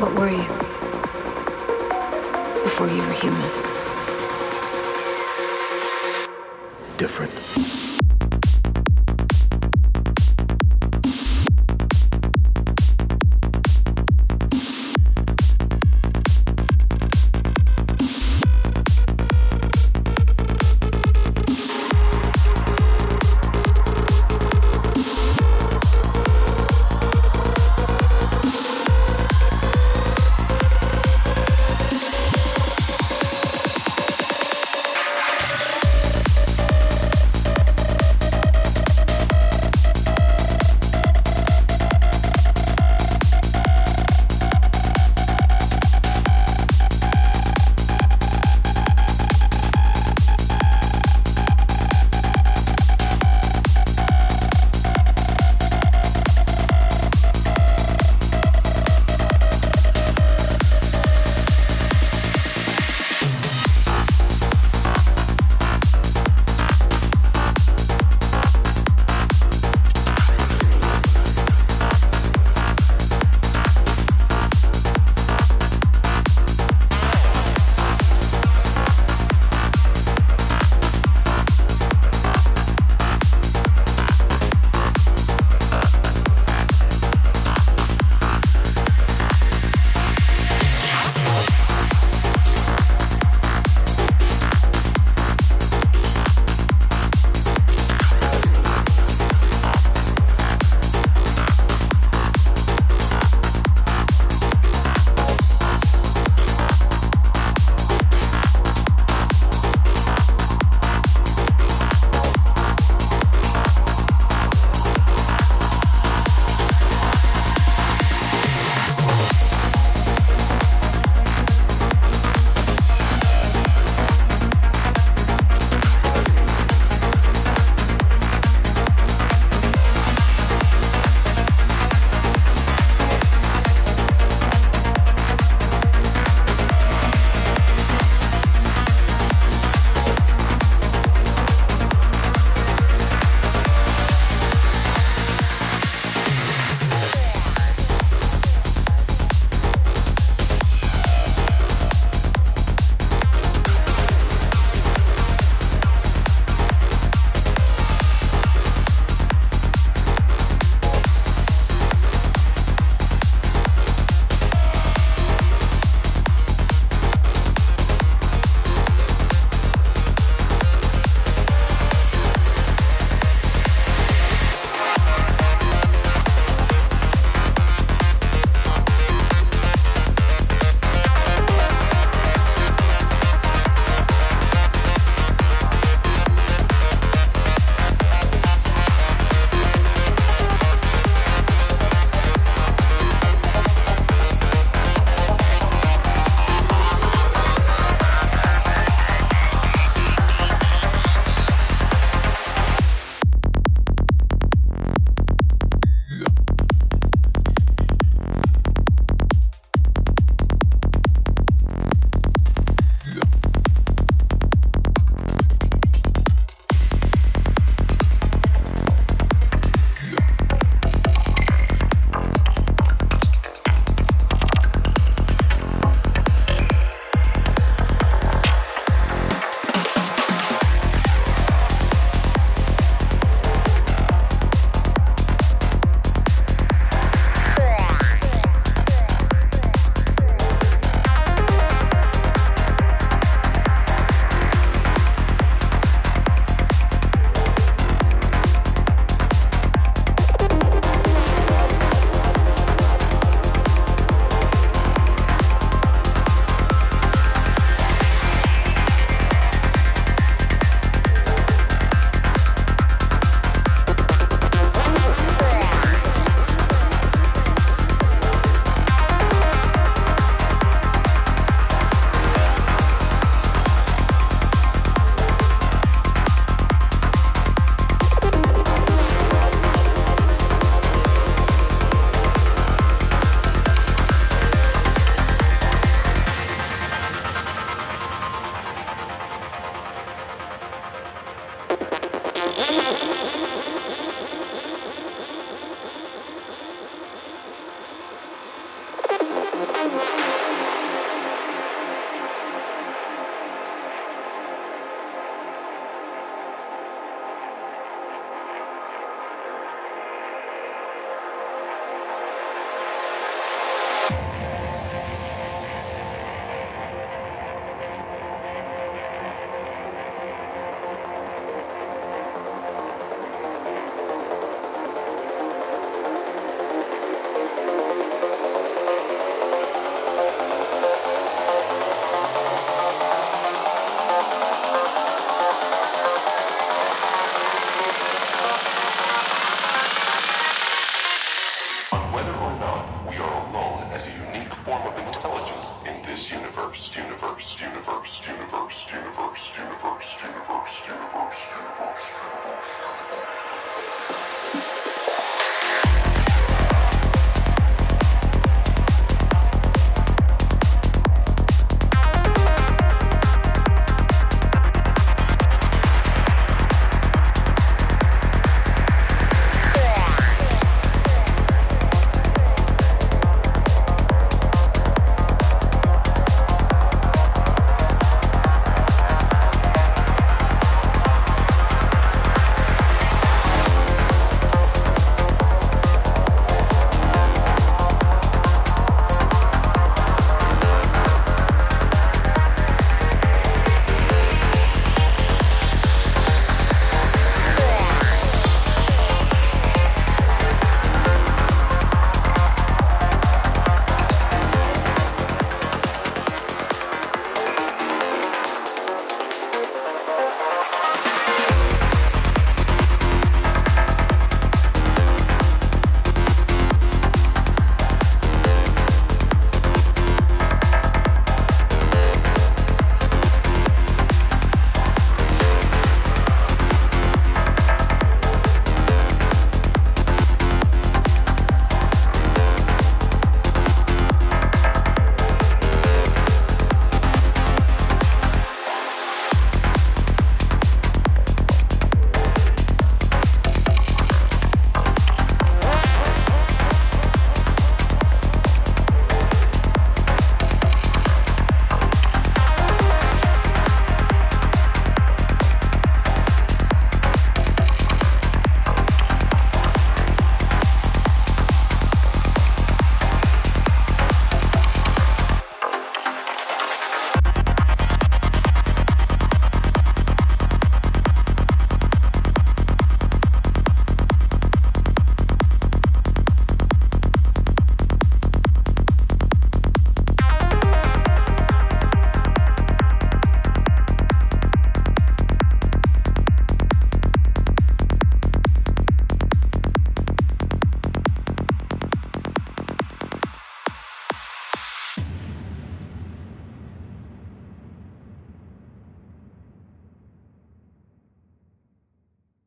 What were you? Before you were human. different.